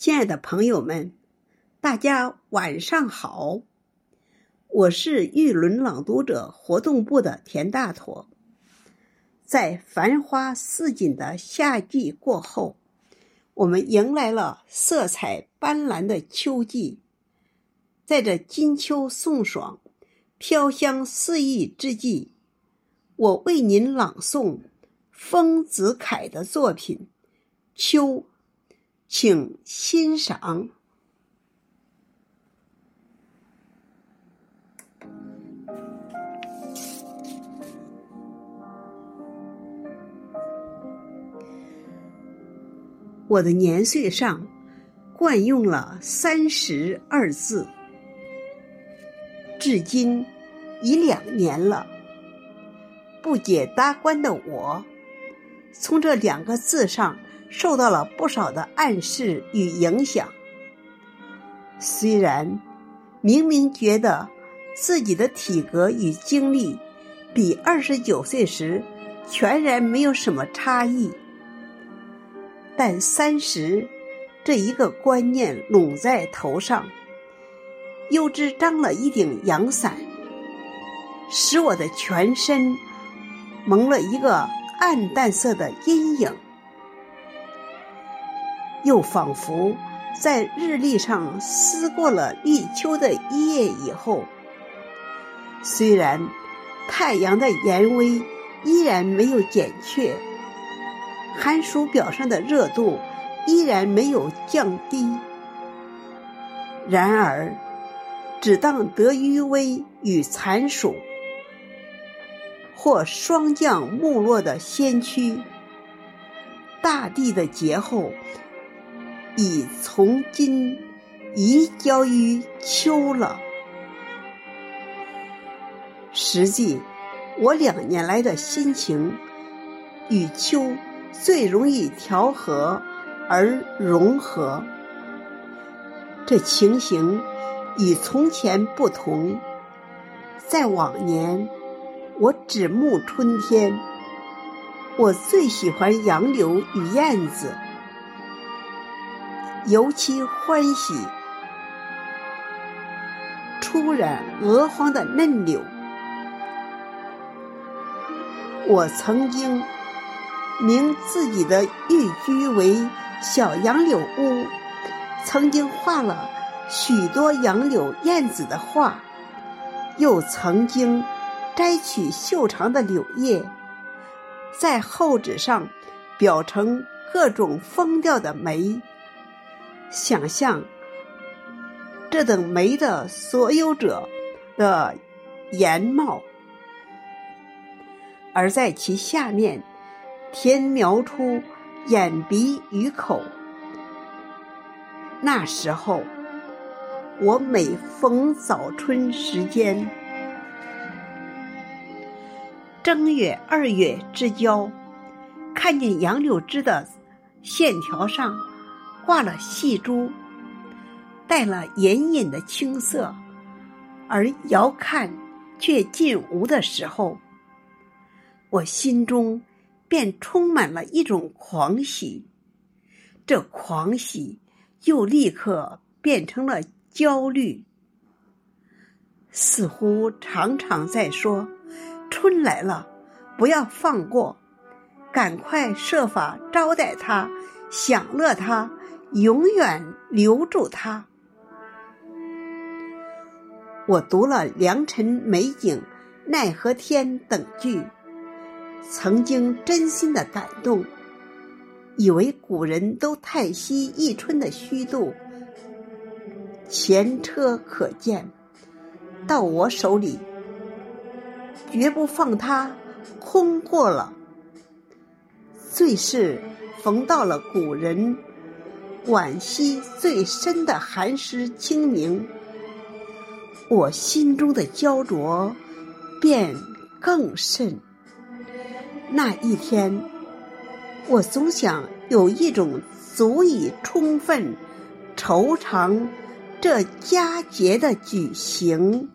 亲爱的朋友们，大家晚上好！我是玉轮朗读者活动部的田大坨。在繁花似锦的夏季过后，我们迎来了色彩斑斓的秋季。在这金秋送爽、飘香四溢之际，我为您朗诵丰子恺的作品《秋》。请欣赏。我的年岁上惯用了“三十”二字，至今已两年了。不解答关的我，从这两个字上。受到了不少的暗示与影响。虽然明明觉得自己的体格与精力比二十九岁时全然没有什么差异，但三十这一个观念拢在头上，又只张了一顶阳伞，使我的全身蒙了一个暗淡色的阴影。又仿佛在日历上撕过了立秋的一页以后，虽然太阳的炎威依然没有减却，寒暑表上的热度依然没有降低，然而，只当得余威与残暑，或霜降没落的先驱，大地的劫后。已从今移交于秋了。实际，我两年来的心情与秋最容易调和而融合。这情形与从前不同。在往年，我只慕春天，我最喜欢杨柳与燕子。尤其欢喜初染鹅黄的嫩柳。我曾经名自己的寓居为小杨柳屋，曾经画了许多杨柳燕子的画，又曾经摘取秀长的柳叶，在厚纸上裱成各种风调的梅。想象这等梅的所有者的颜貌，而在其下面填描出眼鼻与口。那时候，我每逢早春时间，正月、二月之交，看见杨柳枝的线条上。挂了细珠，带了隐隐的青色，而遥看却近无的时候，我心中便充满了一种狂喜。这狂喜又立刻变成了焦虑，似乎常常在说：“春来了，不要放过，赶快设法招待他，享乐他。”永远留住他。我读了《良辰美景》《奈何天》等句，曾经真心的感动，以为古人都太息一春的虚度，前车可鉴，到我手里，绝不放它空过了。最是逢到了古人。惋惜最深的寒食清明，我心中的焦灼便更甚。那一天，我总想有一种足以充分惆怅这佳节的举行。